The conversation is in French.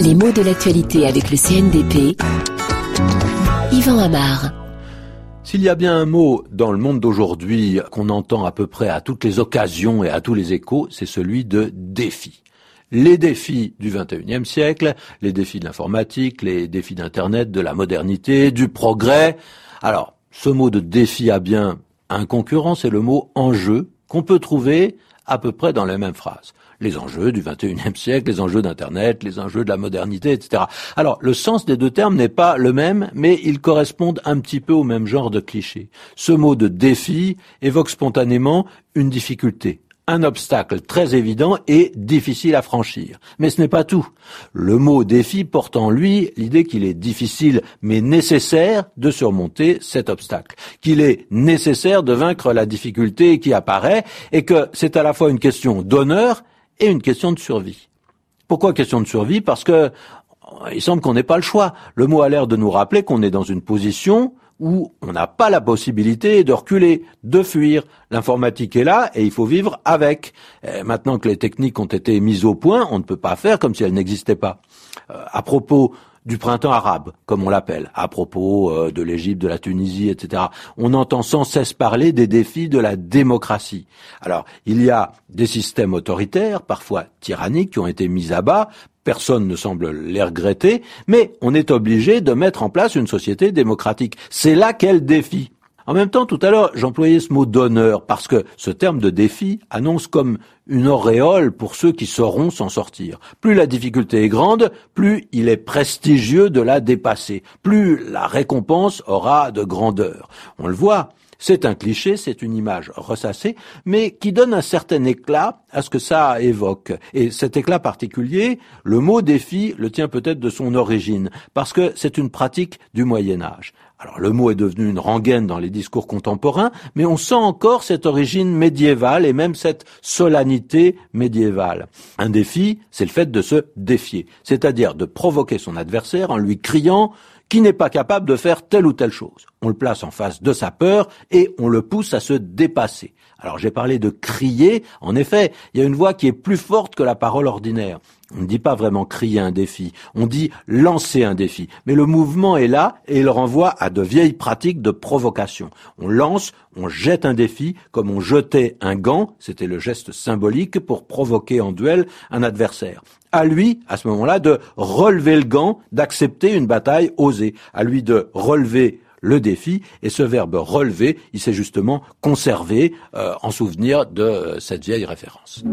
Les mots de l'actualité avec le CNDP. Yvan Amar. S'il y a bien un mot dans le monde d'aujourd'hui qu'on entend à peu près à toutes les occasions et à tous les échos, c'est celui de défi. Les défis du 21e siècle, les défis de l'informatique, les défis d'Internet, de la modernité, du progrès. Alors, ce mot de défi a bien un concurrent, c'est le mot enjeu qu'on peut trouver à peu près dans la même phrase les enjeux du 21e siècle, les enjeux d'Internet, les enjeux de la modernité, etc. Alors, le sens des deux termes n'est pas le même, mais ils correspondent un petit peu au même genre de cliché. Ce mot de défi évoque spontanément une difficulté, un obstacle très évident et difficile à franchir. Mais ce n'est pas tout. Le mot défi porte en lui l'idée qu'il est difficile mais nécessaire de surmonter cet obstacle, qu'il est nécessaire de vaincre la difficulté qui apparaît et que c'est à la fois une question d'honneur et une question de survie. Pourquoi question de survie? Parce que il semble qu'on n'ait pas le choix. Le mot a l'air de nous rappeler qu'on est dans une position où on n'a pas la possibilité de reculer, de fuir. L'informatique est là et il faut vivre avec. maintenant que les techniques ont été mises au point, on ne peut pas faire comme si elles n'existaient pas. Euh, à propos du printemps arabe, comme on l'appelle, à propos euh, de l'Égypte, de la Tunisie, etc. On entend sans cesse parler des défis de la démocratie. Alors, il y a des systèmes autoritaires, parfois tyranniques, qui ont été mis à bas. Personne ne semble les regretter, mais on est obligé de mettre en place une société démocratique. C'est là qu'est le défi. En même temps, tout à l'heure, j'employais ce mot d'honneur parce que ce terme de défi annonce comme une auréole pour ceux qui sauront s'en sortir. Plus la difficulté est grande, plus il est prestigieux de la dépasser, plus la récompense aura de grandeur. On le voit, c'est un cliché, c'est une image ressassée, mais qui donne un certain éclat à ce que ça évoque. Et cet éclat particulier, le mot défi le tient peut-être de son origine, parce que c'est une pratique du Moyen Âge. Alors le mot est devenu une rengaine dans les discours contemporains, mais on sent encore cette origine médiévale et même cette solennité médiévale. Un défi, c'est le fait de se défier, c'est-à-dire de provoquer son adversaire en lui criant qui n'est pas capable de faire telle ou telle chose. On le place en face de sa peur et on le pousse à se dépasser. Alors j'ai parlé de crier, en effet, il y a une voix qui est plus forte que la parole ordinaire. On ne dit pas vraiment crier un défi, on dit lancer un défi. Mais le mouvement est là et il renvoie à de vieilles pratiques de provocation. On lance, on jette un défi comme on jetait un gant, c'était le geste symbolique pour provoquer en duel un adversaire. À lui, à ce moment-là, de relever le gant, d'accepter une bataille osée. À lui de relever le défi. Et ce verbe relever, il s'est justement conservé euh, en souvenir de cette vieille référence.